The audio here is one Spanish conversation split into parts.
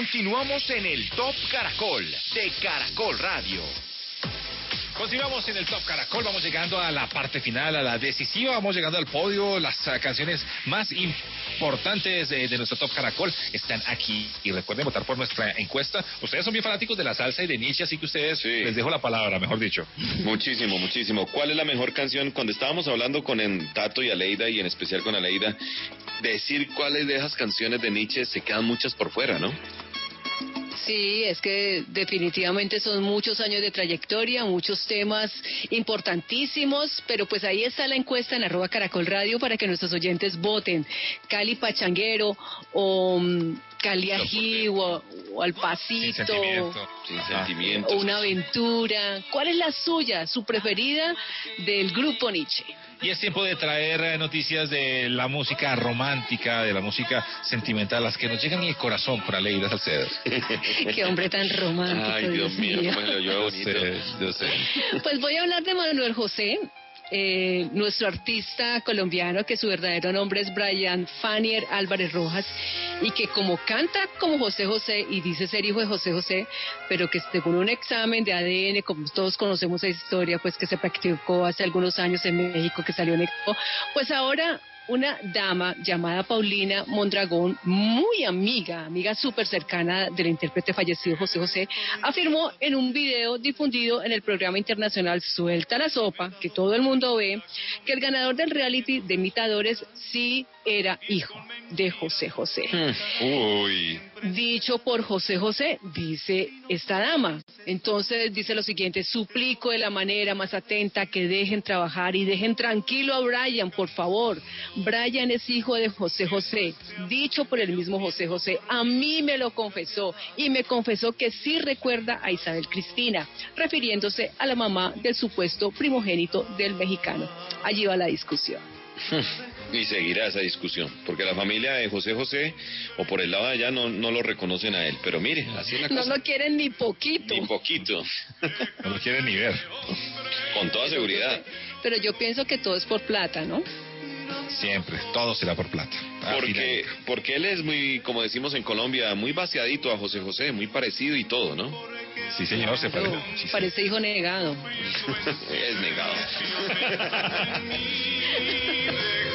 Continuamos en el Top Caracol de Caracol Radio. Continuamos en el Top Caracol, vamos llegando a la parte final, a la decisiva, vamos llegando al podio, las uh, canciones más importantes de, de, nuestro Top Caracol están aquí. Y recuerden votar por nuestra encuesta. Ustedes son bien fanáticos de la salsa y de Nietzsche, así que ustedes sí. les dejo la palabra, mejor dicho. Muchísimo, muchísimo. ¿Cuál es la mejor canción? Cuando estábamos hablando con en Tato y Aleida, y en especial con Aleida, decir cuáles de esas canciones de Nietzsche se quedan muchas por fuera, ¿no? Sí, es que definitivamente son muchos años de trayectoria, muchos temas importantísimos, pero pues ahí está la encuesta en arroba caracol radio para que nuestros oyentes voten. Cali Pachanguero o um, Cali Ají o, o, Al Pasito. Sin sentimiento. Sin. O una aventura. ¿Cuál es la suya, su preferida del grupo Nietzsche? Y es tiempo de traer noticias de la música romántica, de la música sentimental, las que nos llegan en el corazón por Aleida Salcedo. Qué hombre tan romántico. Ay, Dios, mío, mío. Bueno, yo, bonito. Yo sé, yo sé. Pues voy a hablar de Manuel José, eh, nuestro artista colombiano, que su verdadero nombre es Brian Fanier Álvarez Rojas, y que como canta como José José y dice ser hijo de José José, pero que según un examen de ADN, como todos conocemos esa historia, pues que se practicó hace algunos años en México, que salió negativo, pues ahora una dama llamada Paulina Mondragón, muy amiga, amiga súper cercana del intérprete fallecido José José, afirmó en un video difundido en el programa internacional Suelta la Sopa, que todo el mundo ve, que el ganador del reality de imitadores sí era hijo de José José. Uy. Dicho por José José, dice esta dama. Entonces dice lo siguiente, suplico de la manera más atenta que dejen trabajar y dejen tranquilo a Brian, por favor. Brian es hijo de José José, dicho por el mismo José José. A mí me lo confesó y me confesó que sí recuerda a Isabel Cristina, refiriéndose a la mamá del supuesto primogénito del mexicano. Allí va la discusión. Y seguirá esa discusión, porque la familia de José José, o por el lado de allá, no, no lo reconocen a él. Pero mire, así es la No cosa. lo quieren ni poquito. Ni poquito. No lo quieren ni ver. Con toda seguridad. Pero yo pienso que todo es por plata, ¿no? Siempre, todo será por plata. Porque, porque él es muy, como decimos en Colombia, muy vaciadito a José José, muy parecido y todo, ¿no? Sí, señor, se parece. No, muchísimo. parece hijo negado. es negado.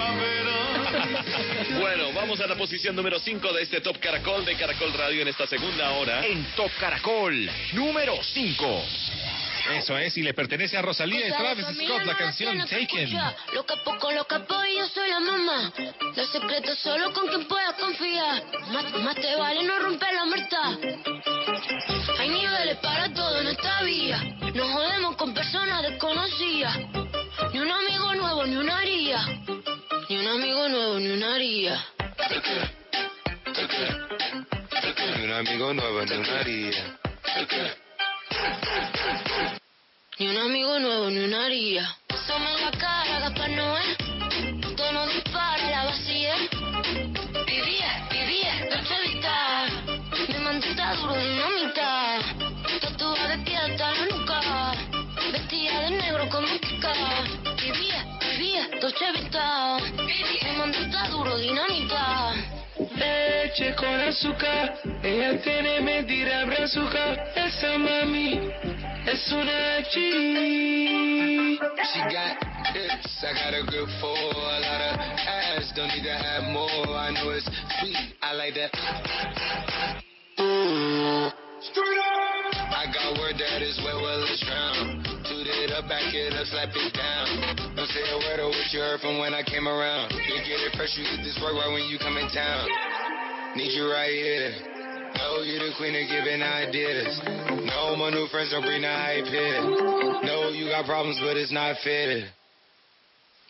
primavera. Bueno, vamos a la posición número 5 de este Top Caracol de Caracol Radio en esta segunda hora. En Top Caracol, número 5. Eso es, y le pertenece a Rosalía y Travis Scott la canción Taken. Lo capo con lo capo y yo soy la mamá. Los secretos solo con quien puedas confiar. Más, más te vale no romper la muerta. Hay niveles para todo en esta vía. Nos jodemos con personas desconocidas. Ni un amigo nuevo, ni una haría. Ni un amigo nuevo, ni una haría. Ni un amigo nuevo, ni una haría. Ni un amigo nuevo, ni una haría. Somos la cara, Gaspar Noé. Vivía, noche vista. Mi mantita duro, dinamita. Leche con azúcar, ella tiene mentira brazuca. Esa mami es una G. She got hips, I got a grip for a lot of ass. Don't need to have more, I know it's sweet, I like that. Straight up! I got word that is wet, well it's drown. Up, back it up, slap it down. Don't say a word of what you heard from when I came around. You get it fresh, you get this work right when you come in town. Need you right here. Know you the queen of giving ideas. No, my new friends don't bring the hype here. No, you got problems, but it's not fair.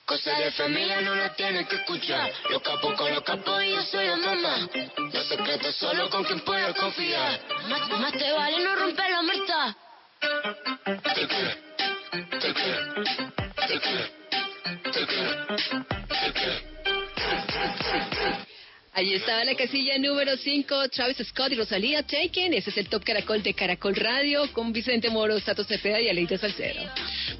Cosa de familia no lo tienes que escuchar. Los capos con los capos y yo soy la mamá. Los secretos solo con quien puedo confiar. Más, más te vale no romper la muerta. Allí estaba la casilla número 5, Travis Scott y Rosalía Taken. Ese es el Top Caracol de Caracol Radio con Vicente Moro, Tato Cepeda y Aleida Salcedo.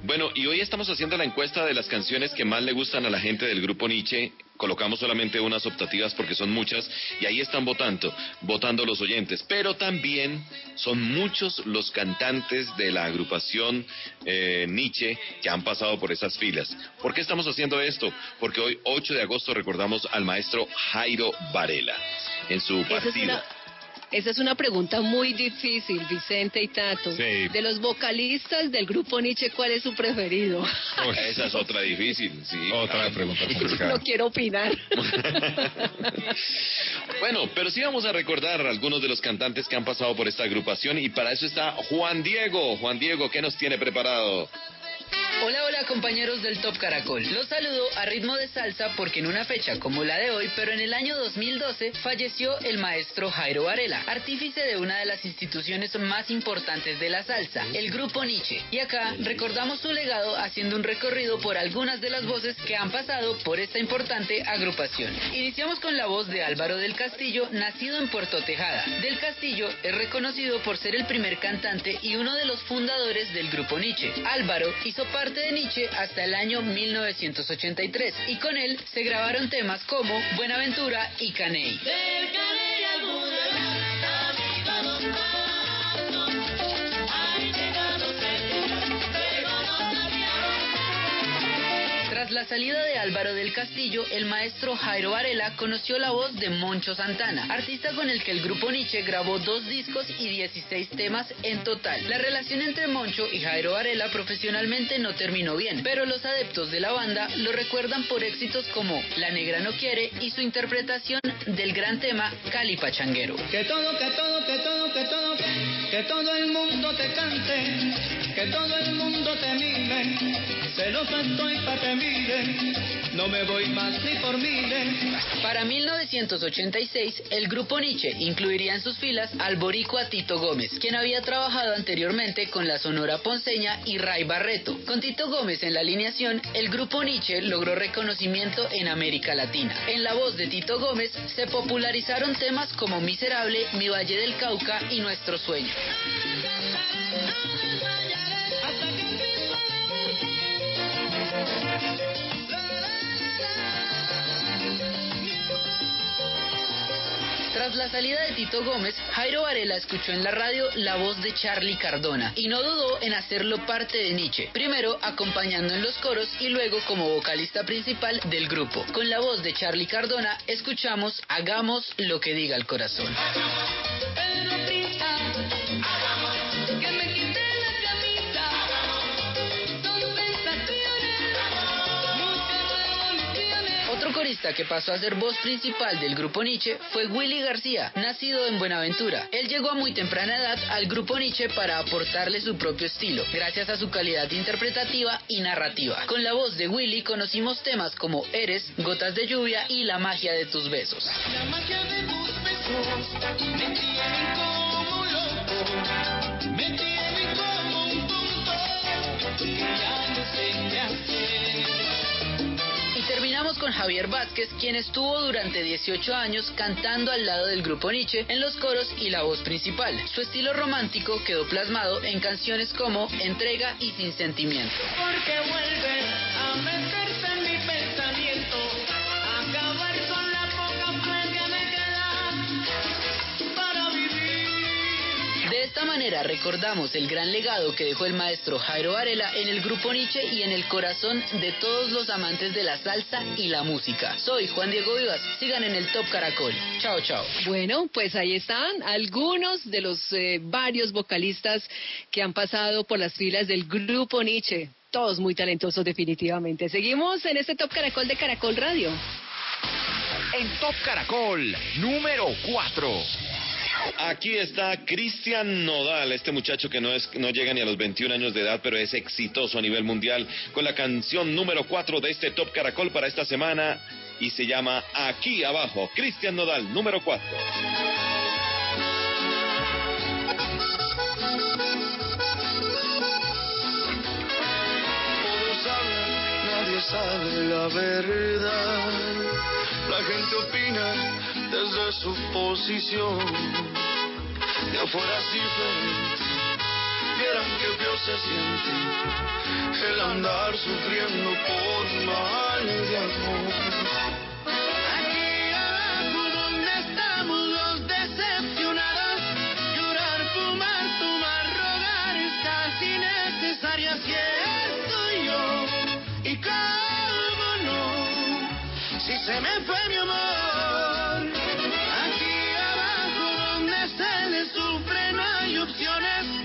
Bueno, y hoy estamos haciendo la encuesta de las canciones que más le gustan a la gente del grupo Nietzsche. Colocamos solamente unas optativas porque son muchas y ahí están votando, votando los oyentes. Pero también son muchos los cantantes de la agrupación eh, Nietzsche que han pasado por esas filas. ¿Por qué estamos haciendo esto? Porque hoy, 8 de agosto, recordamos al maestro Jairo Varela en su partido. Esa es una pregunta muy difícil, Vicente y Tato. Sí. De los vocalistas del grupo Nietzsche, ¿cuál es su preferido? Uy, Esa es otra difícil, sí. Otra claro. pregunta complicada. no quiero opinar. Bueno, pero sí vamos a recordar algunos de los cantantes que han pasado por esta agrupación y para eso está Juan Diego. Juan Diego, ¿qué nos tiene preparado? Hola, hola compañeros del Top Caracol. Los saludo a ritmo de salsa porque en una fecha como la de hoy, pero en el año 2012, falleció el maestro Jairo Varela, artífice de una de las instituciones más importantes de la salsa, el grupo Nietzsche. Y acá recordamos su legado haciendo un recorrido por algunas de las voces que han pasado por esta importante agrupación. Iniciamos con la voz de Álvaro del Castillo, nacido en Puerto Tejada. Del Castillo es reconocido por ser el primer cantante y uno de los fundadores del grupo Nietzsche. Álvaro hizo parte de Nietzsche hasta el año 1983 y con él se grabaron temas como Buenaventura y Caney. Tras la salida de Álvaro del Castillo, el maestro Jairo Varela conoció la voz de Moncho Santana, artista con el que el grupo Nietzsche grabó dos discos y 16 temas en total. La relación entre Moncho y Jairo Varela profesionalmente no terminó bien, pero los adeptos de la banda lo recuerdan por éxitos como La Negra No Quiere y su interpretación del gran tema Cali Pachanguero. Que todo, que todo, que todo, que todo, que todo el mundo te cante, que todo el mundo te mire, celosa estoy pa' que miren, no me voy más ni por. Para 1986, el grupo Nietzsche incluiría en sus filas al boricua Tito Gómez, quien había trabajado anteriormente con la Sonora Ponceña y Ray Barreto. Con Tito Gómez en la alineación, el grupo Nietzsche logró reconocimiento en América Latina. En la voz de Tito Gómez se popularizaron temas como Miserable, Mi Valle del Cauca y Nuestro Sueño. Tras la salida de Tito Gómez, Jairo Varela escuchó en la radio la voz de Charlie Cardona y no dudó en hacerlo parte de Nietzsche, primero acompañando en los coros y luego como vocalista principal del grupo. Con la voz de Charlie Cardona escuchamos Hagamos lo que diga el corazón. Corista que pasó a ser voz principal del grupo Nietzsche fue Willy García, nacido en Buenaventura. Él llegó a muy temprana edad al grupo Nietzsche para aportarle su propio estilo, gracias a su calidad interpretativa y narrativa. Con la voz de Willy conocimos temas como Eres, Gotas de Lluvia y La magia de tus besos. Javier Vázquez, quien estuvo durante 18 años cantando al lado del grupo Nietzsche en los coros y la voz principal. Su estilo romántico quedó plasmado en canciones como Entrega y Sin Sentimiento. Porque vuelve esta manera recordamos el gran legado que dejó el maestro Jairo Varela en el grupo Nietzsche y en el corazón de todos los amantes de la salsa y la música. Soy Juan Diego Vivas, sigan en el Top Caracol. Chao, chao. Bueno, pues ahí están algunos de los eh, varios vocalistas que han pasado por las filas del grupo Nietzsche. Todos muy talentosos definitivamente. Seguimos en este Top Caracol de Caracol Radio. En Top Caracol, número 4. Aquí está Cristian Nodal, este muchacho que no, es, no llega ni a los 21 años de edad, pero es exitoso a nivel mundial, con la canción número 4 de este Top Caracol para esta semana y se llama Aquí Abajo. Cristian Nodal, número 4. Todos hablan, nadie sabe la verdad. La gente opina desde su posición. De afuera es diferente, el que peor se siente el andar sufriendo por mal de amor. Aquí abajo donde estamos los decepcionados, llorar, fumar, tomar, rogar es casi necesario, así estoy yo. Y cómo no, si se me fue mi amor, hay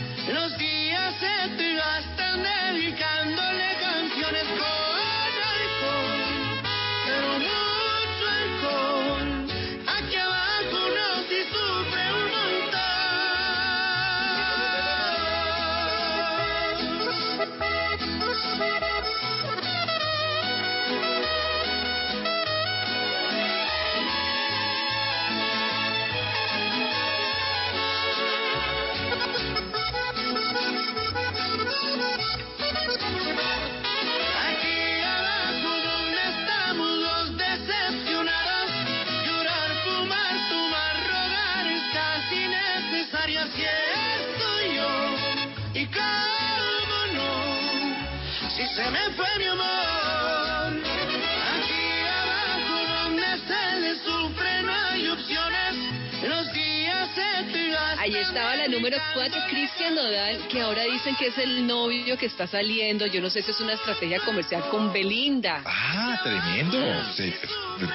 estaba la número 4, Cristian Nodal, que ahora dicen que es el novio que está saliendo. Yo no sé si es una estrategia comercial con Belinda. Ah, tremendo. Sí,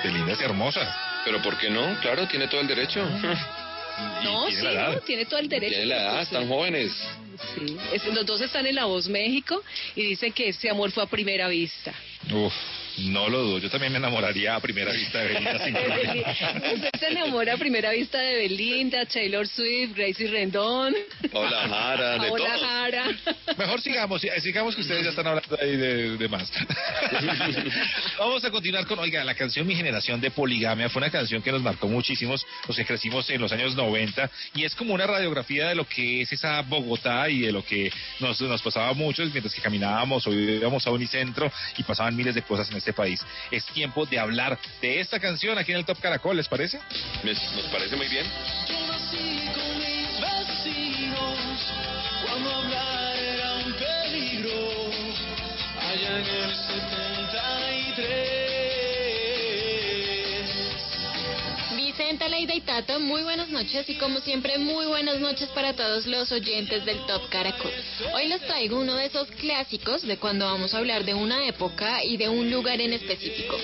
lindas y hermosas. Pero ¿por qué no? Claro, tiene todo el derecho. Y No, tiene sí, la edad. no, tiene todo el derecho. Tiene la edad, están jóvenes. Sí, es- los dos están en La Voz México y dicen que ese amor fue a primera vista. Uf, no lo dudo. Yo también me enamoraría a primera vista de Belinda sin problema. Usted se enamora a primera vista de Belinda, Taylor Swift, Gracie Rendón. Paola Jara, de Paola todos. Jara. Mejor sigamos, eh, sigamos que ustedes ya están hablando ahí de, de más. Vamos a continuar con, oiga, la canción Mi Generación de Poligamia fue una canción que nos marcó muchísimos, los que crecimos en los años 90, y es como una radiografía de lo que es esa Bogotá y de lo que nos, nos pasaba a muchos mientras que caminábamos o íbamos a Unicentro y pasaban miles de cosas en este país. Es tiempo de hablar de esta canción aquí en el Top Caracol, ¿les parece? Nos parece muy bien. Yo nací con mis vecinos cuando hablar era un peligro. Allá en el 73. Vicenta, Leida y Tato, muy buenas noches y como siempre muy buenas noches para todos los oyentes del Top Caracol. Hoy les traigo uno de esos clásicos de cuando vamos a hablar de una época y de un lugar en específico.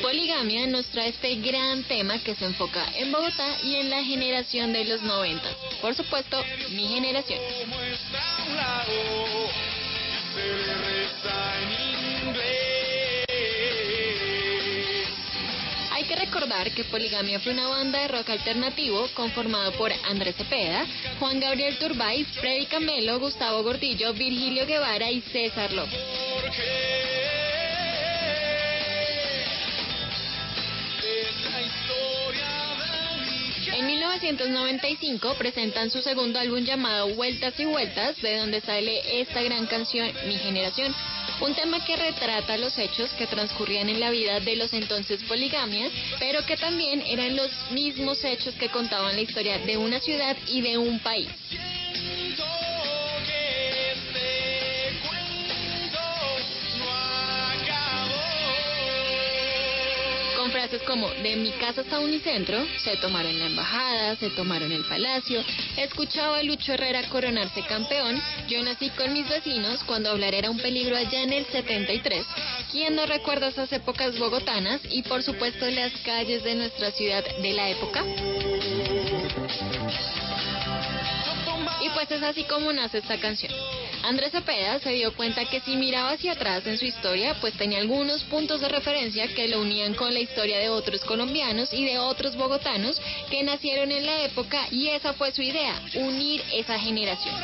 Poligamia nos trae este gran tema que se enfoca en Bogotá y en la generación de los 90. Por supuesto, mi generación. Se le reza en inglés. Que recordar que Poligamia fue una banda de rock alternativo conformado por Andrés Cepeda, Juan Gabriel Turbay, Freddy Camelo, Gustavo Gordillo, Virgilio Guevara y César López. En 1995 presentan su segundo álbum llamado Vueltas y Vueltas, de donde sale esta gran canción Mi Generación, un tema que retrata los hechos que transcurrían en la vida de los entonces poligamias, pero que también eran los mismos hechos que contaban la historia de una ciudad y de un país. Frases como de mi casa hasta Unicentro, se tomaron la embajada, se tomaron el palacio, escuchaba a Lucho Herrera coronarse campeón, yo nací con mis vecinos cuando hablar era un peligro allá en el 73, quién no recuerda esas épocas bogotanas y por supuesto las calles de nuestra ciudad de la época. Pues es así como nace esta canción. Andrés Cepeda se dio cuenta que si miraba hacia atrás en su historia, pues tenía algunos puntos de referencia que lo unían con la historia de otros colombianos y de otros bogotanos que nacieron en la época y esa fue su idea, unir esa generación.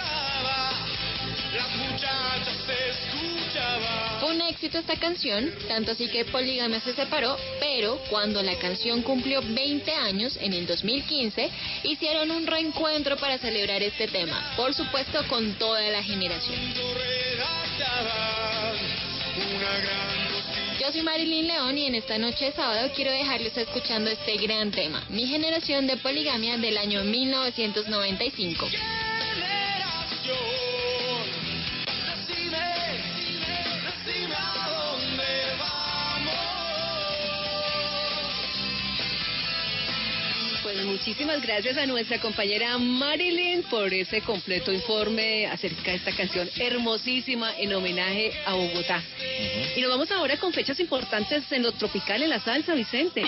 Fue un éxito esta canción, tanto así que Poligamia se separó, pero cuando la canción cumplió 20 años, en el 2015, hicieron un reencuentro para celebrar este tema, por supuesto con toda la generación. Yo soy Marilyn León y en esta noche de sábado quiero dejarles escuchando este gran tema, mi generación de poligamia del año 1995. Muchísimas gracias a nuestra compañera Marilyn por ese completo informe acerca de esta canción hermosísima en homenaje a Bogotá. Y nos vamos ahora con fechas importantes en lo tropical en la salsa, Vicente.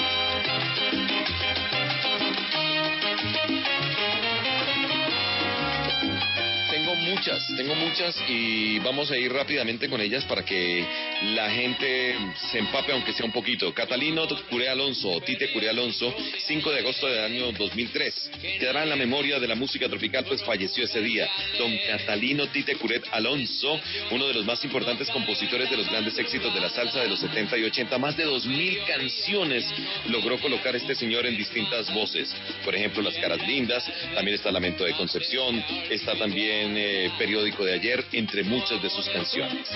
Muchas, tengo muchas y vamos a ir rápidamente con ellas para que la gente se empape aunque sea un poquito. Catalino Curé Alonso, Tite Curé Alonso, 5 de agosto del año 2003. Quedará en la memoria de la música tropical pues falleció ese día. Don Catalino Tite Curet Alonso, uno de los más importantes compositores de los grandes éxitos de la salsa de los 70 y 80, más de 2.000 canciones logró colocar este señor en distintas voces. Por ejemplo, Las Caras Lindas, también está Lamento de Concepción, está también eh, Periódico de Ayer, entre muchas de sus canciones.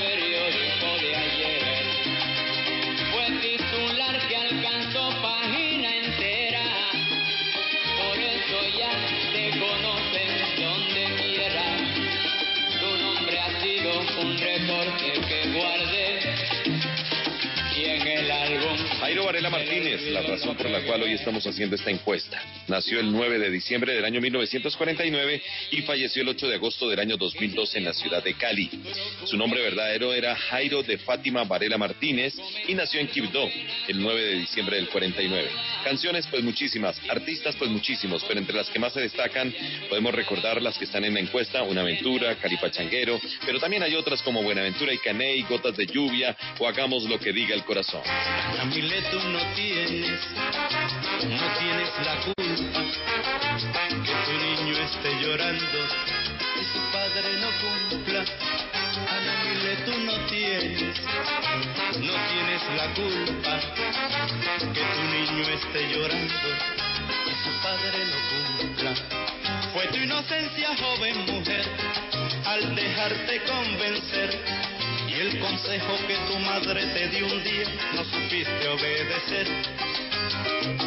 Varela Martínez, la razón por la cual hoy estamos haciendo esta encuesta. Nació el 9 de diciembre del año 1949 y falleció el 8 de agosto del año 2002 en la ciudad de Cali. Su nombre verdadero era Jairo de Fátima Varela Martínez y nació en Quibdó el 9 de diciembre del 49. Canciones pues muchísimas, artistas pues muchísimos, pero entre las que más se destacan podemos recordar las que están en la encuesta, Una Aventura, Calipachanguero, pero también hay otras como Buenaventura y Caney, Gotas de Lluvia o Hagamos lo que diga el corazón. No tienes, no tienes la culpa que tu niño esté llorando y su padre no cumpla. Ana tú no tienes, no tienes la culpa que tu niño esté llorando y su padre no cumpla. Fue tu inocencia, joven mujer, al dejarte convencer el consejo que tu madre te dio un día no supiste obedecer.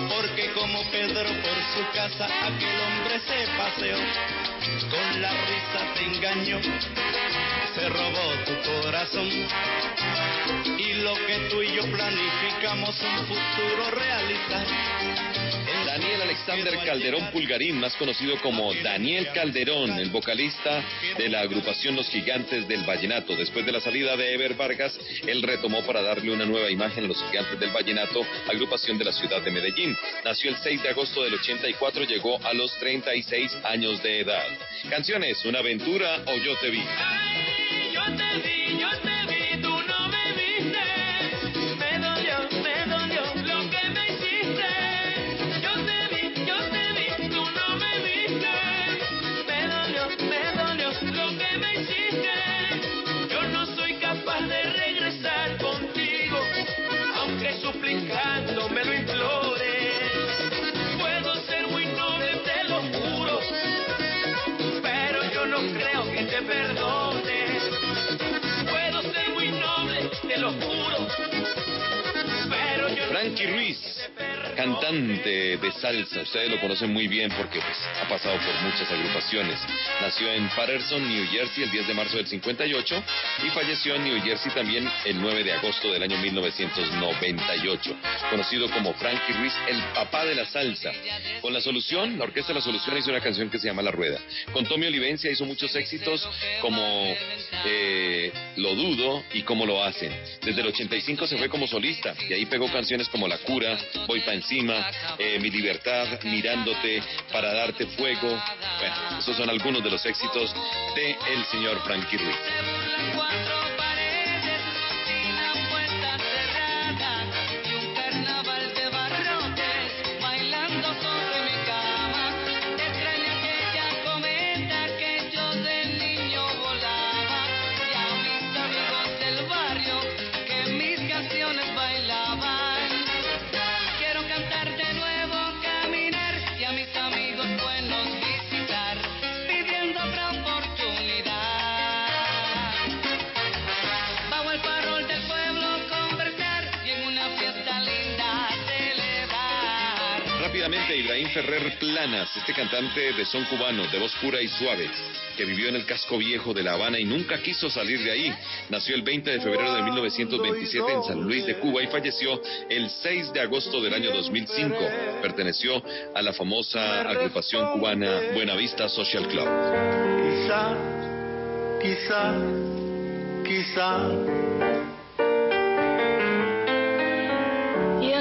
Porque como Pedro por su casa aquel hombre se paseó, con la risa te engañó, se robó tu corazón. Y lo que tú y yo planificamos un futuro realizar. Daniel Alexander Calderón Pulgarín, más conocido como Daniel Calderón, el vocalista de la agrupación Los Gigantes del Vallenato. Después de la salida de Ever Vargas, él retomó para darle una nueva imagen a Los Gigantes del Vallenato, agrupación de la ciudad de Medellín. Nació el 6 de agosto del 84, llegó a los 36 años de edad. Canciones, Una aventura o Yo te vi. Yo te vi, cantante de salsa, ustedes lo conocen muy bien porque pues, ha pasado por muchas agrupaciones. Nació en Patterson, New Jersey, el 10 de marzo del 58 y falleció en New Jersey también el 9 de agosto del año 1998. Conocido como Frankie Ruiz, el papá de la salsa. Con La Solución, la Orquesta La Solución hizo una canción que se llama La Rueda. Con Tommy Olivencia hizo muchos éxitos como eh, Lo Dudo y Cómo Lo Hacen. Desde el 85 se fue como solista y ahí pegó canciones como La Cura, Voy pa' encima, eh, Mi Libertad, Mirándote, Para Darte Fuego. Bueno, esos son algunos de los éxitos de el señor Frankie Ruiz. Rápidamente, Ibrahim Ferrer Planas, este cantante de son cubano, de voz pura y suave. que vivió en el casco viejo de La Habana y nunca quiso salir de ahí. Nació el 20 de febrero de 1927 en San Luis de Cuba y falleció el 6 de agosto del año 2005. Perteneció a la famosa agrupación cubana Buenavista Social Club. Quizá, quizá, quizá.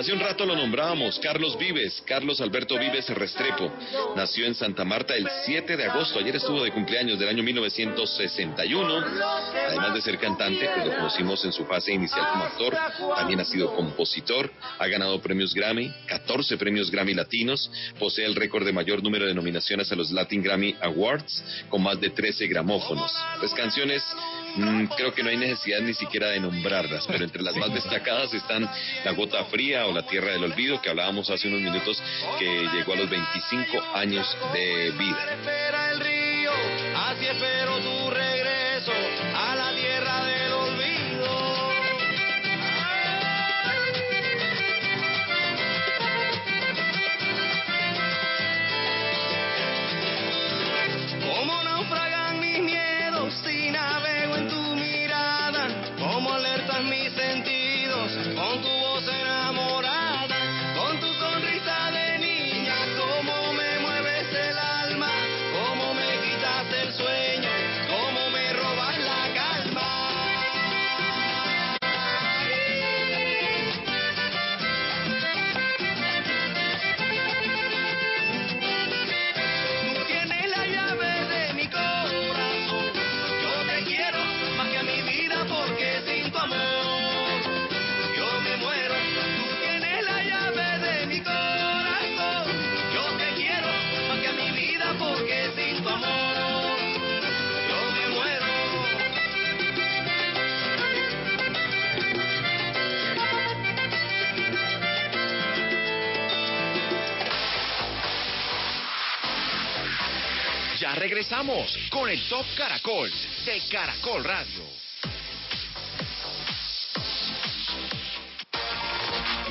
Hace un rato lo nombrábamos, Carlos Vives, Carlos Alberto Vives Restrepo. Nació en Santa Marta el 7 de agosto, ayer estuvo de cumpleaños del año 1961. Además de ser cantante, pues lo conocimos en su fase inicial como actor, también ha sido compositor, ha ganado premios Grammy, 14 premios Grammy latinos, posee el récord de mayor número de nominaciones a los Latin Grammy Awards, con más de 13 gramófonos. Pues canciones Mm, creo que no hay necesidad ni siquiera de nombrarlas, pero entre las más destacadas están La Gota Fría o La Tierra del Olvido, que hablábamos hace unos minutos, que llegó a los 25 años de vida. Regresamos con el Top Caracol de Caracol Radio.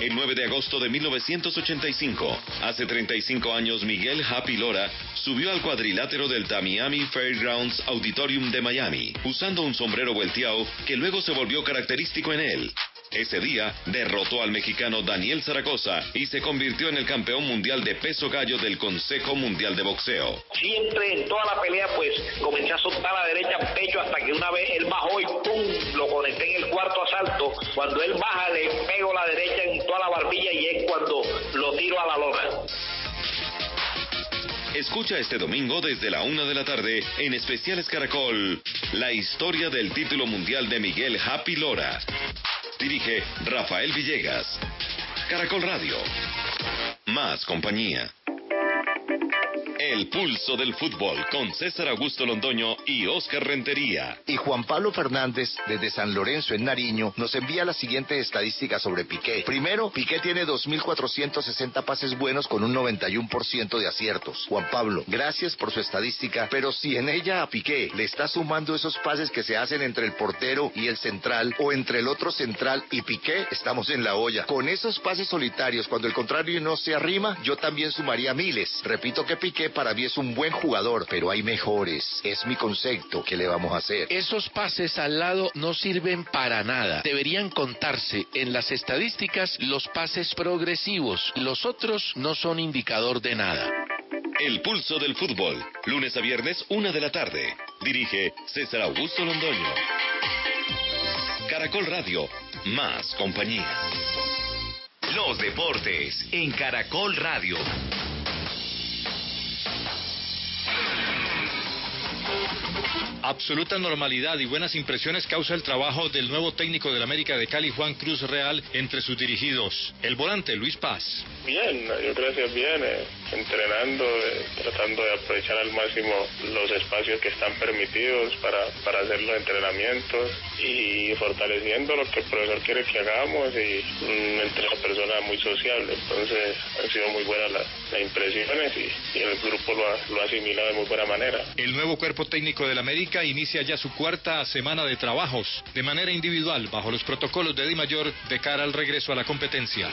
El 9 de agosto de 1985, hace 35 años, Miguel Happy Lora subió al cuadrilátero del Tamiami Fairgrounds Auditorium de Miami, usando un sombrero volteado que luego se volvió característico en él. Ese día derrotó al mexicano Daniel Zaragoza y se convirtió en el campeón mundial de peso gallo del Consejo Mundial de Boxeo. Siempre en toda la pelea, pues comencé a soltar la derecha al pecho hasta que una vez él bajó y ¡pum! Lo conecté en el cuarto asalto. Cuando él baja, le pego la derecha en toda la barbilla y es cuando lo tiro a la lona. Escucha este domingo desde la una de la tarde en Especiales Caracol la historia del título mundial de Miguel Happy Lora. Dirige Rafael Villegas. Caracol Radio. Más compañía. El pulso del fútbol con César Augusto Londoño y Oscar Rentería. Y Juan Pablo Fernández, desde San Lorenzo en Nariño, nos envía la siguiente estadística sobre Piqué. Primero, Piqué tiene 2.460 pases buenos con un 91% de aciertos. Juan Pablo, gracias por su estadística, pero si en ella a Piqué le está sumando esos pases que se hacen entre el portero y el central, o entre el otro central y Piqué, estamos en la olla. Con esos pases solitarios, cuando el contrario no se arrima, yo también sumaría miles. Repito que Piqué para mí es un buen jugador, pero hay mejores. Es mi concepto. ¿Qué le vamos a hacer? Esos pases al lado no sirven para nada. Deberían contarse en las estadísticas los pases progresivos. Los otros no son indicador de nada. El pulso del fútbol. Lunes a viernes, una de la tarde. Dirige César Augusto Londoño. Caracol Radio. Más compañía. Los deportes en Caracol Radio. Absoluta normalidad y buenas impresiones causa el trabajo del nuevo técnico del América de Cali, Juan Cruz Real, entre sus dirigidos. El volante, Luis Paz. Bien, yo creo bien. eh, entrenando, eh, tratando de aprovechar al máximo los espacios que están permitidos para, para hacer los entrenamientos y fortaleciendo lo que el profesor quiere que hagamos y mm, entre la persona muy sociable. Entonces han sido muy buenas las, las impresiones y, y el grupo lo ha, lo ha asimilado de muy buena manera. El nuevo cuerpo técnico del América inicia ya su cuarta semana de trabajos de manera individual bajo los protocolos de Di Mayor de cara al regreso a la competencia.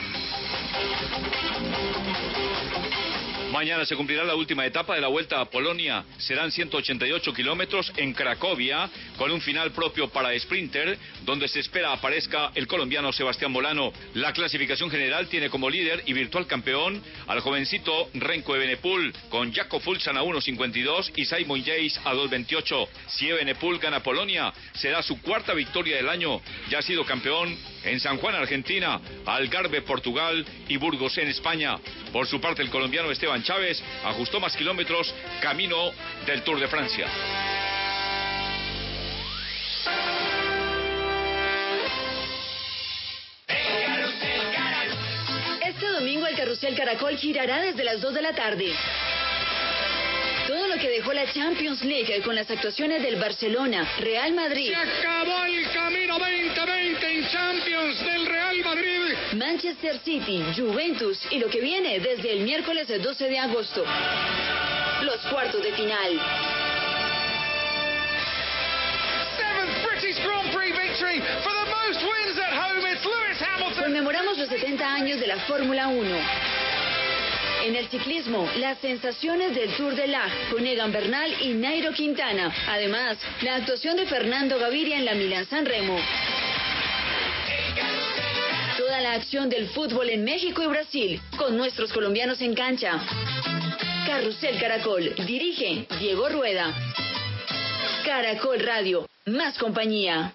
Mañana se cumplirá la última etapa de la Vuelta a Polonia. Serán 188 kilómetros en Cracovia, con un final propio para Sprinter, donde se espera aparezca el colombiano Sebastián Molano. La clasificación general tiene como líder y virtual campeón al jovencito Renko Ebenepul, con Jaco Fulsan a 1.52 y Simon Yates a 2.28. Si Ebenepul gana Polonia, será su cuarta victoria del año. Ya ha sido campeón en San Juan, Argentina, Algarve, Portugal y Burgos en España. Por su parte, el colombiano Esteban Chávez ajustó más kilómetros camino del Tour de Francia. Este domingo el Carrusel Caracol girará desde las 2 de la tarde. Lo que dejó la Champions League con las actuaciones del Barcelona, Real Madrid. Se acabó el camino 2020 en Champions del Real Madrid. Manchester City, Juventus y lo que viene desde el miércoles 12 de agosto. Los cuartos de final. Conmemoramos los 70 años de la Fórmula 1. En el ciclismo, las sensaciones del Tour de La con Egan Bernal y Nairo Quintana. Además, la actuación de Fernando Gaviria en la Milán San Remo. Toda la acción del fútbol en México y Brasil, con nuestros colombianos en cancha. Carrusel Caracol, dirige Diego Rueda. Caracol Radio, más compañía.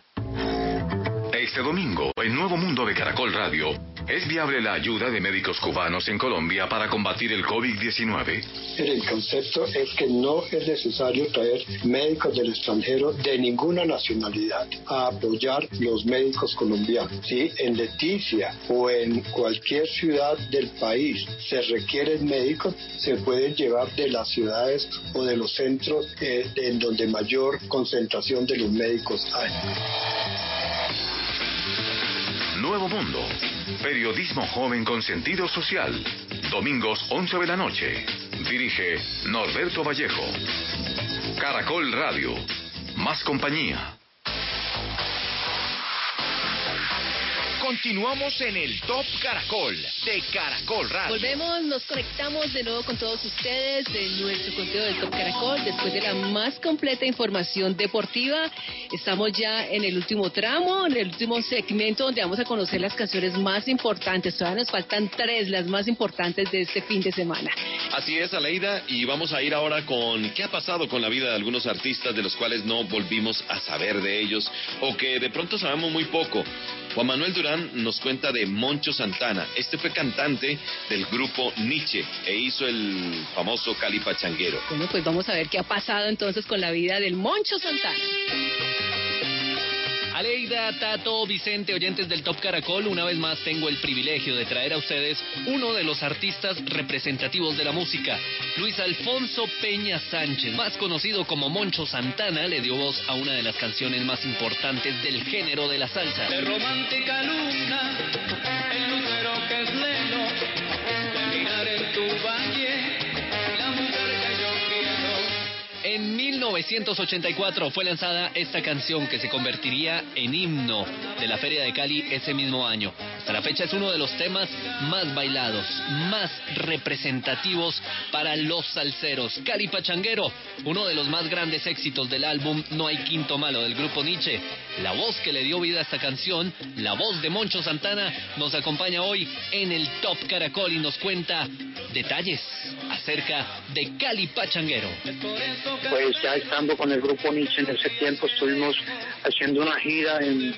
Este domingo, en Nuevo Mundo de Caracol Radio, ¿es viable la ayuda de médicos cubanos en Colombia para combatir el COVID-19? El concepto es que no es necesario traer médicos del extranjero de ninguna nacionalidad a apoyar los médicos colombianos. Si en Leticia o en cualquier ciudad del país se requieren médicos, se pueden llevar de las ciudades o de los centros eh, en donde mayor concentración de los médicos hay. Nuevo Mundo. Periodismo joven con sentido social. Domingos 11 de la noche. Dirige Norberto Vallejo. Caracol Radio. Más compañía. Continuamos en el Top Caracol de Caracol Radio. Volvemos, nos conectamos de nuevo con todos ustedes en nuestro contenido del Top Caracol. Después de la más completa información deportiva, estamos ya en el último tramo, en el último segmento donde vamos a conocer las canciones más importantes. Todavía nos faltan tres, las más importantes de este fin de semana. Así es, Aleida, y vamos a ir ahora con qué ha pasado con la vida de algunos artistas de los cuales no volvimos a saber de ellos o que de pronto sabemos muy poco. Juan Manuel Durán nos cuenta de Moncho Santana. Este fue cantante del grupo Nietzsche e hizo el famoso Cali Pachanguero. Bueno, pues vamos a ver qué ha pasado entonces con la vida del Moncho Santana. Aleida, Tato, Vicente, oyentes del Top Caracol, una vez más tengo el privilegio de traer a ustedes uno de los artistas representativos de la música. Luis Alfonso Peña Sánchez, más conocido como Moncho Santana, le dio voz a una de las canciones más importantes del género de la salsa. De romántica luna, el lucero que es leno, en tu valle, la mujer que yo quiero. En 1984 fue lanzada esta canción que se convertiría en himno de la Feria de Cali ese mismo año. Hasta la fecha es uno de los temas más bailados, más representativos para los salseros. Cali Pachanguero, uno de los más grandes éxitos del álbum No hay quinto malo del grupo Nietzsche. La voz que le dio vida a esta canción, la voz de Moncho Santana, nos acompaña hoy en el Top Caracol y nos cuenta detalles acerca de Cali Pachanguero. Pues ya estando con el grupo Nietzsche en ese tiempo estuvimos haciendo una gira en,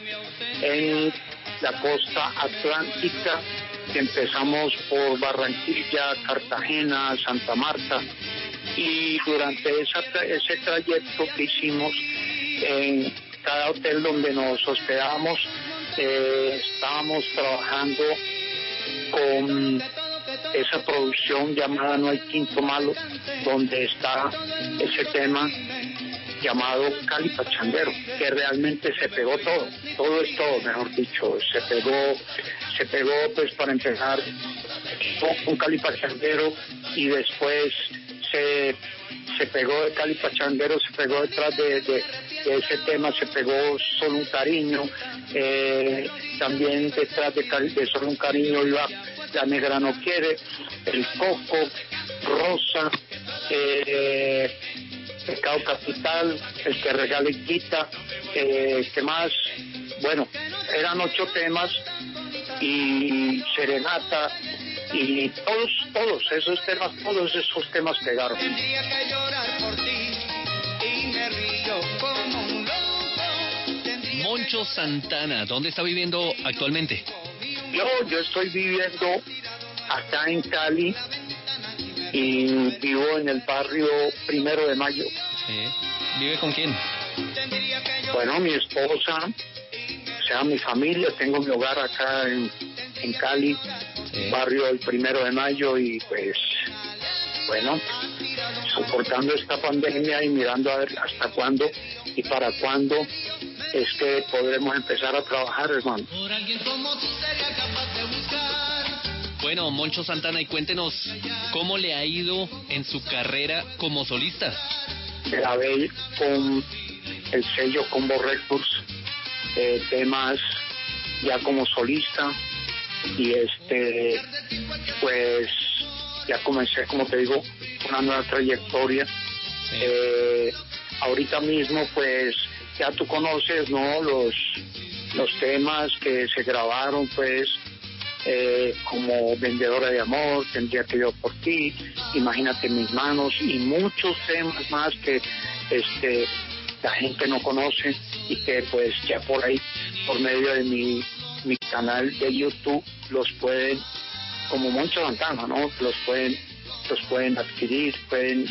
en la costa atlántica que empezamos por Barranquilla, Cartagena, Santa Marta y durante esa, ese trayecto que hicimos en cada hotel donde nos hospedábamos eh, estábamos trabajando con esa producción llamada No hay quinto malo, donde está ese tema llamado Cali Pachandero, que realmente se pegó todo, todo es todo, mejor dicho, se pegó, se pegó pues para empezar un Cali Pachandero y después se, se pegó de Cali Pachandero, se pegó detrás de, ese tema, se pegó Solo un Cariño, eh, también detrás de, de Solo un Cariño iba La Negra No Quiere, El Coco, Rosa, eh, Pecado Capital, El que regala y quita, eh, ¿qué más? Bueno, eran ocho temas y Serenata y todos, todos esos temas, todos esos temas pegaron. Tendría que llorar por ti y me río como un loco. Moncho Santana, ¿dónde está viviendo actualmente? Yo, yo estoy viviendo acá en Cali y vivo en el barrio Primero de Mayo. Sí. ¿Vive con quién? Bueno, mi esposa, o sea, mi familia, tengo mi hogar acá en, en Cali, barrio el Primero de Mayo y pues, bueno, soportando esta pandemia y mirando a ver hasta cuándo y para cuándo es que podremos empezar a trabajar, hermano. Por alguien como tú sería capaz de buscar. Bueno, Moncho Santana, y cuéntenos cómo le ha ido en su carrera como solista. grabé con el sello Combo Records eh, temas ya como solista y este pues ya comencé como te digo una nueva trayectoria Eh, ahorita mismo pues ya tú conoces no los los temas que se grabaron pues eh, como vendedora de amor, tendría que yo por ti, imagínate mis manos y muchos temas más que este la gente no conoce y que pues ya por ahí, por medio de mi, mi canal de YouTube, los pueden, como Moncho Santana, ¿no? Los pueden, los pueden adquirir, pueden,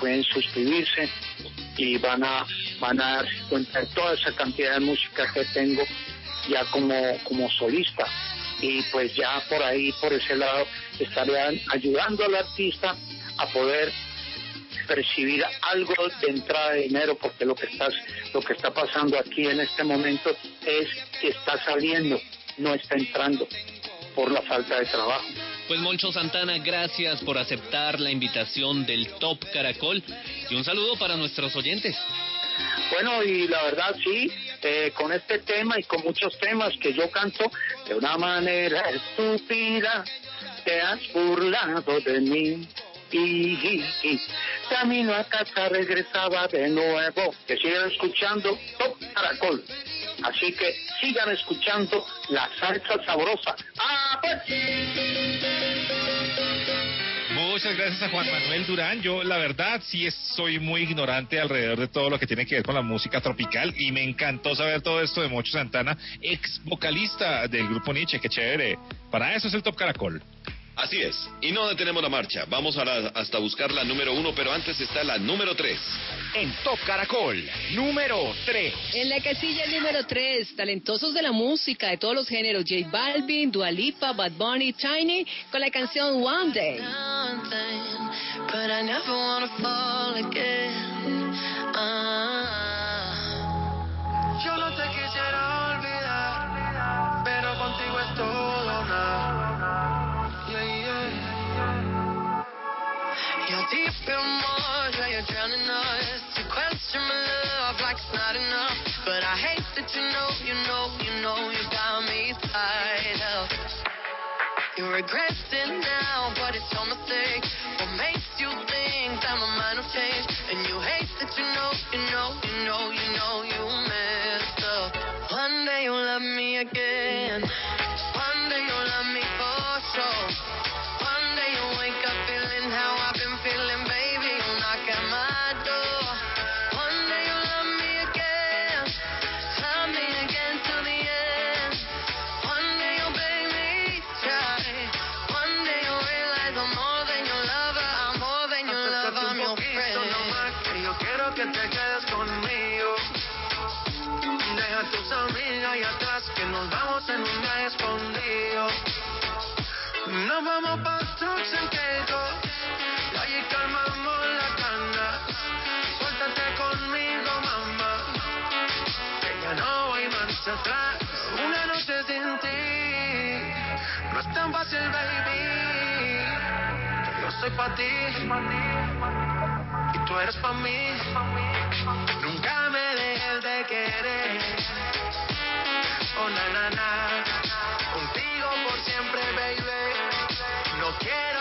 pueden suscribirse y van a, van a darse cuenta de toda esa cantidad de música que tengo ya como, como solista. Y pues ya por ahí, por ese lado, estarían ayudando al artista a poder percibir algo de entrada de dinero porque lo que estás lo que está pasando aquí en este momento es que está saliendo no está entrando por la falta de trabajo Pues Moncho Santana, gracias por aceptar la invitación del Top Caracol y un saludo para nuestros oyentes. Bueno, y la verdad sí, eh, con este tema y con muchos temas que yo canto de una manera estúpida, te has burlado de mí. Y, camino a casa regresaba de nuevo. Que sigan escuchando Top Caracol. Así que sigan escuchando la salsa sabrosa. ¡Ah, pues! Muchas gracias a Juan Manuel Durán. Yo, la verdad, sí soy muy ignorante alrededor de todo lo que tiene que ver con la música tropical y me encantó saber todo esto de Mocho Santana, ex vocalista del grupo Nietzsche. Qué chévere. Para eso es el Top Caracol. Así es. Y no detenemos la marcha. Vamos a la- hasta buscar la número uno, pero antes está la número tres. En Top Caracol, número 3. En la casilla número 3, talentosos de la música de todos los géneros, J Balvin, Dua Lipa, Bad Bunny, Tiny, con la canción One Day. But I never wanna fall again. Ah. You're deep in where you're drowning us. You question my love like it's not enough. But I hate that you know, you know, you know you got me tied up. You regret it now, but it's your mistake. Que te quedes conmigo. Deja tus amigas ahí atrás, que nos vamos en un viaje escondido. Nos vamos pa' Turks and Caicos y allí calmamos la cana. Suéltate conmigo, mamá, que ya no hay marcha atrás. Una noche sin ti no es tan fácil, baby. Yo soy pa' ti y tú eres pa' mí. Nunca me dejes de querer. Oh, na. Contigo por siempre, baby. No quiero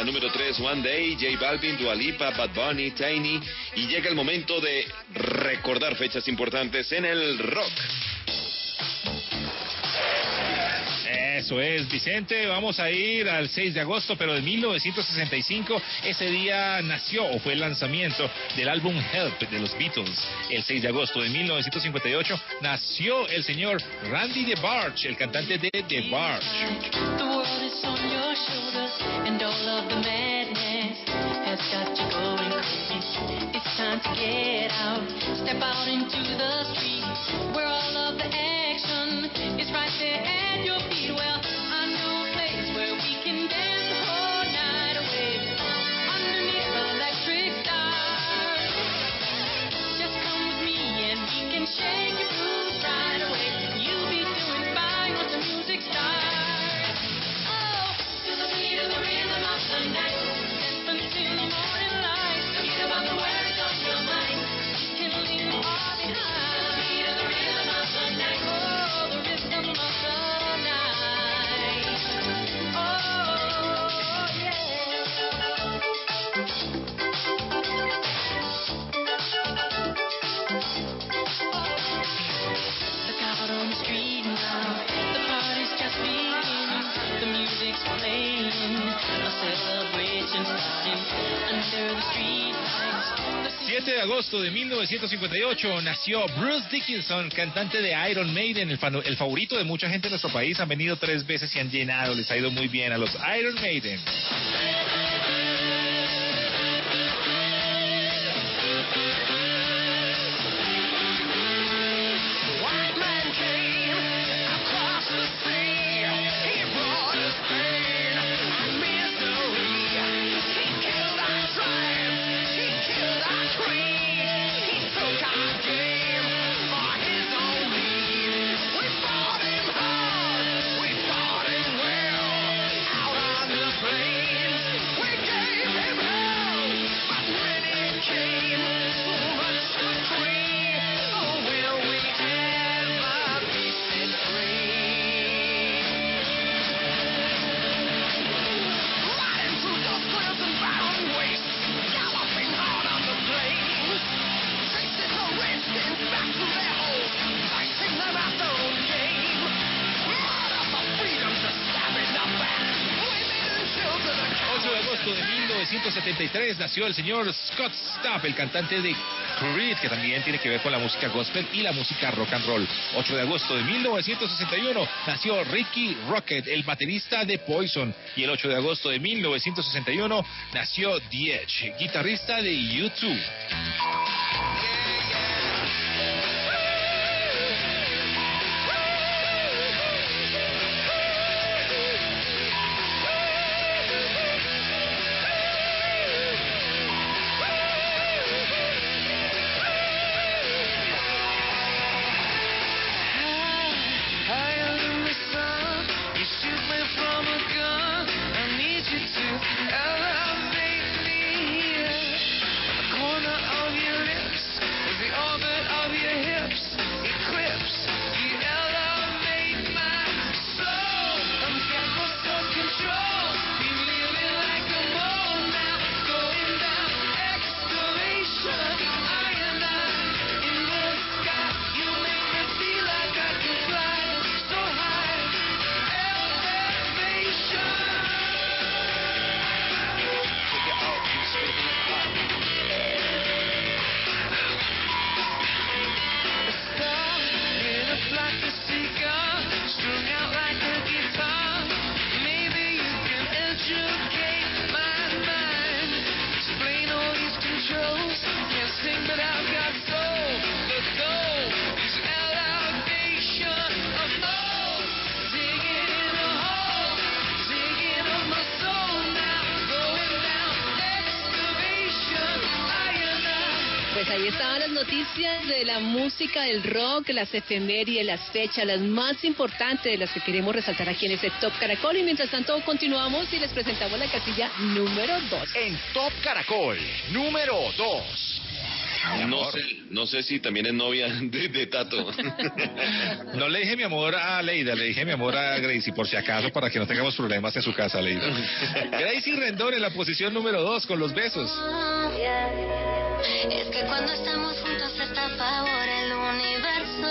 la número 3, One Day, J Balvin, Dua Lipa, Bad Bunny, Tiny. Y llega el momento de recordar fechas importantes en el rock. Eso es, Vicente. Vamos a ir al 6 de agosto, pero de 1965. Ese día nació o fue el lanzamiento del álbum Help de los Beatles. El 6 de agosto de 1958 nació el señor Randy DeBarge, el cantante de DeBarge. Get out, step out into the street, where all of the action is right there de agosto de 1958 nació Bruce Dickinson, cantante de Iron Maiden, el, el favorito de mucha gente en nuestro país. Han venido tres veces y han llenado, les ha ido muy bien a los Iron Maiden. Nació el señor Scott Stapp, el cantante de Creed, que también tiene que ver con la música gospel y la música rock and roll. 8 de agosto de 1961 nació Ricky Rocket, el baterista de Poison. Y el 8 de agosto de 1961 nació Edge, guitarrista de U2. noticias de la música, del rock, las efemérides, las fechas, las más importantes de las que queremos resaltar aquí en este Top Caracol. Y mientras tanto continuamos y les presentamos la casilla número 2. En Top Caracol, número 2. No sé, no sé si también es novia de, de Tato. No le dije mi amor a Leida, le dije mi amor a Gracie, por si acaso, para que no tengamos problemas en su casa, Leida. Gracie Rendón en la posición número 2 con los besos. Es que cuando estamos juntos está a favor el universo.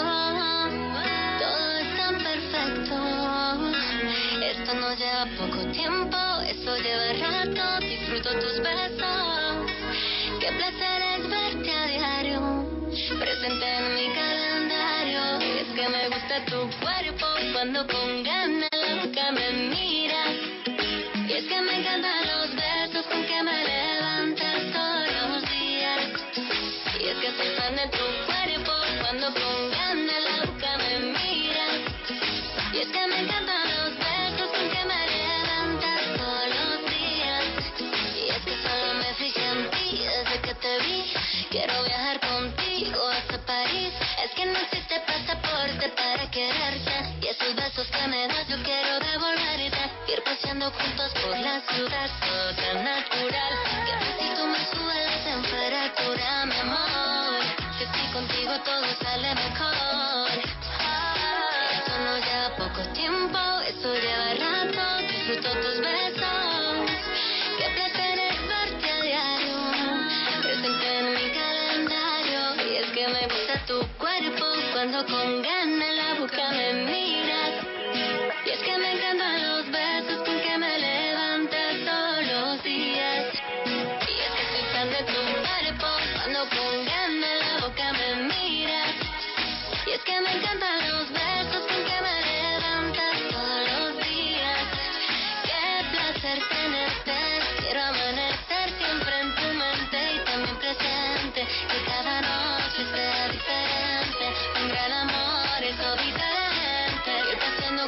Todo es tan perfecto. Esto no lleva poco tiempo, eso lleva rato. Disfruto tus besos. Qué placer es verte a diario. Presente en mi calendario. Es que me gusta tu cuerpo cuando con ganas boca me miras. Y es que me encantan Quiero viajar contigo hasta París. Es que no existe pasaporte para quererte. Y esos besos que me yo quiero devolverte. Ir paseando juntos por la ciudad, todo tan natural. Que tú me contigo todo sale mejor. Esto no lleva poco tiempo, eso lleva rato. Disfruto tus besos. Qué placer es verte a diario. Presente en mi calendario. Y es que me gusta tu cuerpo cuando con ganas la boca me miras. Y es que me encantan los besos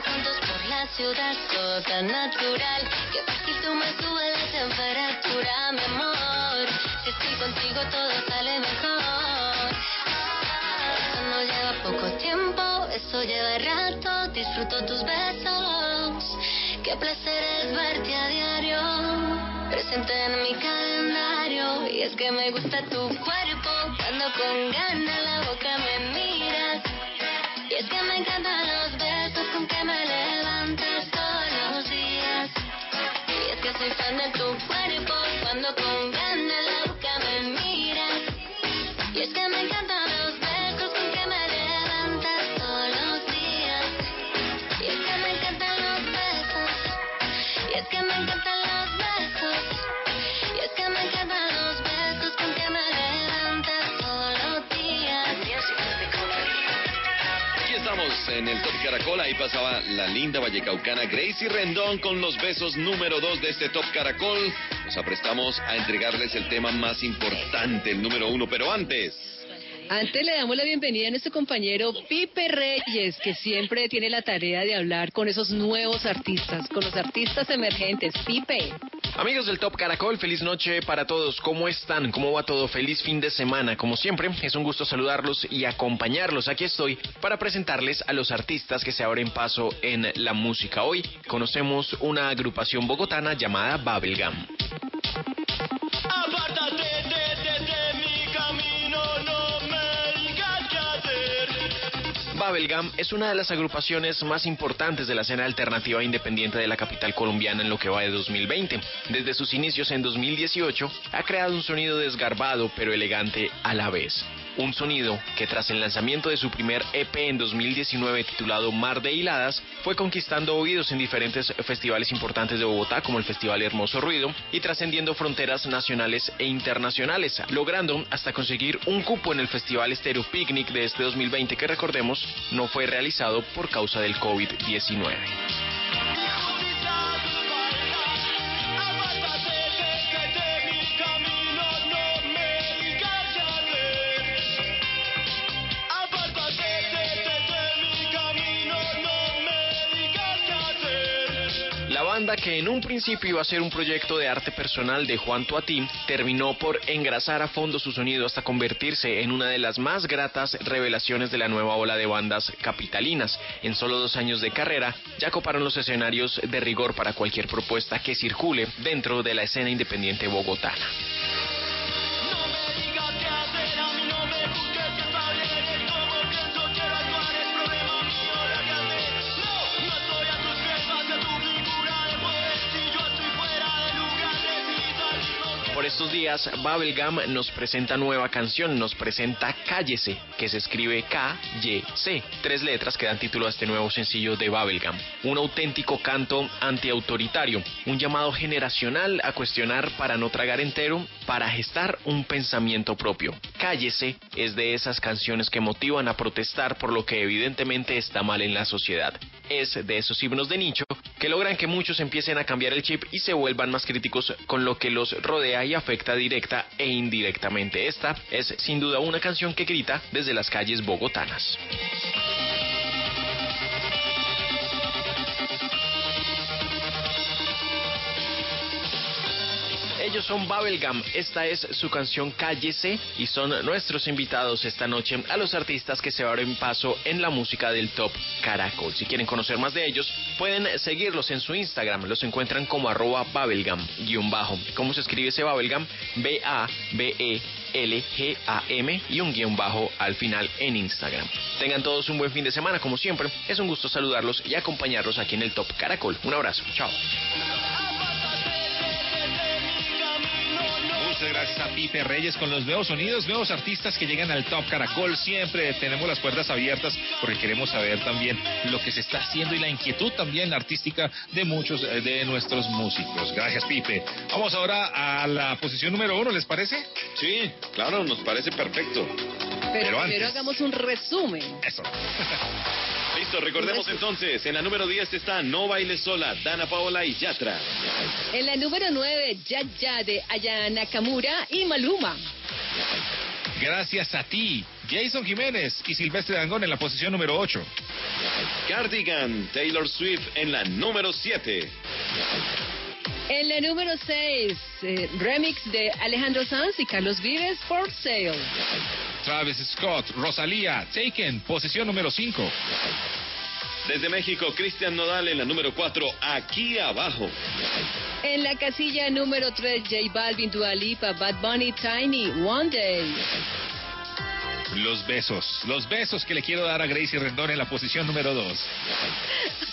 juntos por la ciudad, todo tan natural. Que fácil tú me subes la temperatura, mi amor. Si estoy contigo todo sale mejor. Eso no lleva poco tiempo, eso lleva rato. Disfruto tus besos. Qué placer es verte a diario. Presente en mi calendario. Y es que me gusta tu cuerpo. Cuando con ganas la boca me miras. Y es que me encantan los con que me levantas todos los días. Y es que soy fan de tu cuerpo. Cuando con ganas la boca me miras. Y es que me encantan En el Top Caracol, ahí pasaba la linda vallecaucana Gracie Rendón con los besos número 2 de este Top Caracol. Nos aprestamos a entregarles el tema más importante, el número uno, pero antes... Antes le damos la bienvenida a nuestro compañero Pipe Reyes, que siempre tiene la tarea de hablar con esos nuevos artistas, con los artistas emergentes. Pipe. Amigos del Top Caracol, feliz noche para todos. ¿Cómo están? ¿Cómo va todo? Feliz fin de semana. Como siempre, es un gusto saludarlos y acompañarlos. Aquí estoy para presentarles a los artistas que se abren paso en la música. Hoy conocemos una agrupación bogotana llamada Bubblegum. Bubblegum es una de las agrupaciones más importantes de la escena alternativa independiente de la capital colombiana en lo que va de 2020. Desde sus inicios en 2018 ha creado un sonido desgarbado pero elegante a la vez. Un sonido que tras el lanzamiento de su primer EP en 2019 titulado Mar de Hiladas fue conquistando oídos en diferentes festivales importantes de Bogotá como el Festival Hermoso Ruido y trascendiendo fronteras nacionales e internacionales, logrando hasta conseguir un cupo en el Festival Stereo Picnic de este 2020 que recordemos no fue realizado por causa del COVID-19. Banda que en un principio iba a ser un proyecto de arte personal de Juan Tuatín, terminó por engrasar a fondo su sonido hasta convertirse en una de las más gratas revelaciones de la nueva ola de bandas capitalinas. En solo dos años de carrera, ya coparon los escenarios de rigor para cualquier propuesta que circule dentro de la escena independiente bogotana. Estos días, Bubblegum nos presenta nueva canción, nos presenta Cállese, que se escribe K-Y-C, tres letras que dan título a este nuevo sencillo de Bubblegum. Un auténtico canto antiautoritario, un llamado generacional a cuestionar para no tragar entero, para gestar un pensamiento propio. Cállese es de esas canciones que motivan a protestar por lo que evidentemente está mal en la sociedad. Es de esos himnos de nicho que logran que muchos empiecen a cambiar el chip y se vuelvan más críticos con lo que los rodea y afecta directa e indirectamente. Esta es sin duda una canción que grita desde las calles bogotanas. Ellos son Bubblegum, esta es su canción Cállese y son nuestros invitados esta noche a los artistas que se abren paso en la música del Top Caracol. Si quieren conocer más de ellos, pueden seguirlos en su Instagram, los encuentran como arroba Bubblegum, guion bajo. ¿Cómo se escribe ese Bubblegum? B-A-B-E. L-G-A-M y un guion bajo al final en Instagram. Tengan todos un buen fin de semana, como siempre. Es un gusto saludarlos y acompañarlos aquí en el Top Caracol. Un abrazo. Chao. Muchas gracias a Pipe Reyes con los nuevos sonidos, nuevos artistas que llegan al Top Caracol. Siempre tenemos las puertas abiertas porque queremos saber también lo que se está haciendo y la inquietud también artística de muchos eh, de nuestros músicos. Gracias, Pipe. Vamos ahora a la posición número uno, ¿les parece? Sí, claro, nos parece perfecto. Pero, Pero antes- hagamos un resumen. Eso. Listo, recordemos entonces, en la número 10 está No Bailes Sola, Dana Paola y Yatra. En la número 9, Ya Ya de Aya Nakamura y Maluma. Gracias a ti, Jason Jiménez y Silvestre Dangón en la posición número 8. Cardigan, Taylor Swift en la número 7. En la número 6, remix de Alejandro Sanz y Carlos Vives, For Sale. Travis Scott, Rosalía, Taken, posición número 5. Desde México, Cristian Nodal en la número 4, Aquí Abajo. En la casilla número 3, J Balvin, Dua Lipa, Bad Bunny, Tiny, One Day. Los besos, los besos que le quiero dar a Gracie Rendón en la posición número 2.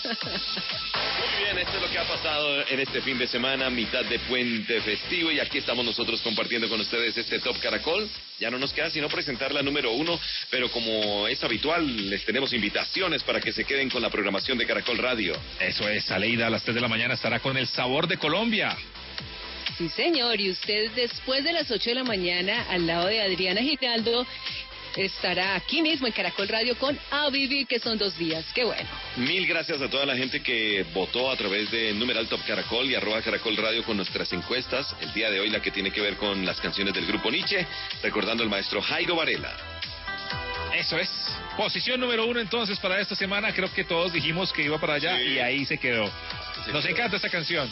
Muy bien, esto es lo que ha pasado en este fin de semana, mitad de puente festivo, y aquí estamos nosotros compartiendo con ustedes este Top Caracol. Ya no nos queda sino presentar la número uno, pero como es habitual, les tenemos invitaciones para que se queden con la programación de Caracol Radio. Eso es, Aleida a las 3 de la mañana estará con el sabor de Colombia. Sí, señor. Y usted después de las 8 de la mañana, al lado de Adriana Giraldo, estará aquí mismo en Caracol Radio con A Vivir, que son dos días. Qué bueno. Mil gracias a toda la gente que votó a través de numeral Top Caracol y arroba Caracol Radio con nuestras encuestas. El día de hoy la que tiene que ver con las canciones del grupo Nietzsche, recordando al maestro Jairo Varela. Eso es. Posición número uno entonces para esta semana. Creo que todos dijimos que iba para allá y ahí se quedó. Nos encanta esta canción.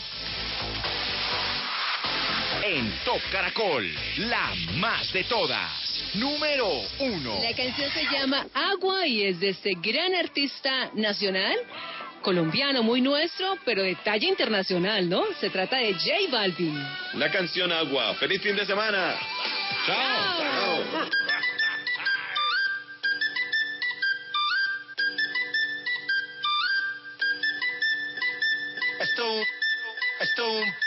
En Top Caracol, la más de todas. Número uno. La canción se llama Agua y es de este gran artista nacional, colombiano, muy nuestro, pero de talla internacional, ¿no? Se trata de J Balvin. La canción Agua. ¡Feliz fin de semana! ¡Chao! Esto un,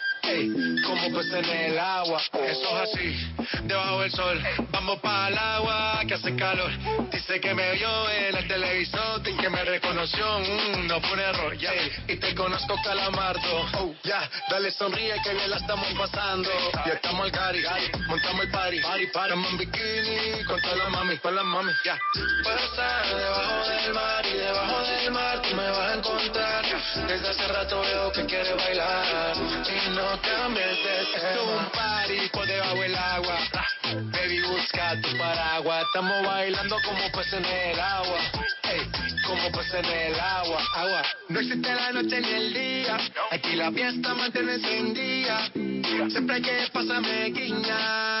Como pues en el agua. Eso es así, debajo del sol. Vamos para el agua que hace calor. Dice que me vio en el televisor y que me reconoció. Mm, no fue un error. Y te conozco, calamardo. Oh, ya, dale sonríe que bien la estamos pasando. Ya estamos al cari, montamos el party. Party, party. En bikini con todas las mami, con las mami, ya. Puedo estar debajo del mar y debajo del mar tú me vas a encontrar. Desde hace rato veo que quieres bailar y no cambies de tema. Un party por debajo del agua. Baby, busca tu paraguas. Estamos bailando como pues en el agua. Ey, como pues en el agua, agua. No existe la noche ni el día. Aquí la fiesta mantiene encendida. Siempre hay que pasarme guiña.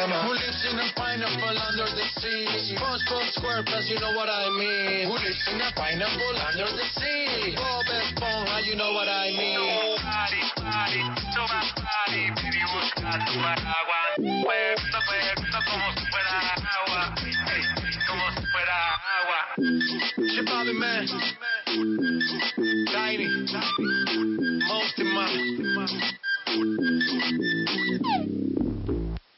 de tema. Who lives in a pineapple under the sea? SpongeBob SquarePants, you know what I mean. Who lives in a pineapple under the sea? Bob Esponja, you know what I mean. Party, party, toma party, baby, busca tu paraguas. Puesto, puesto como si fuera agua. Hey, como si fuera agua. Shit, Bobby, man. Tiny. Most in my.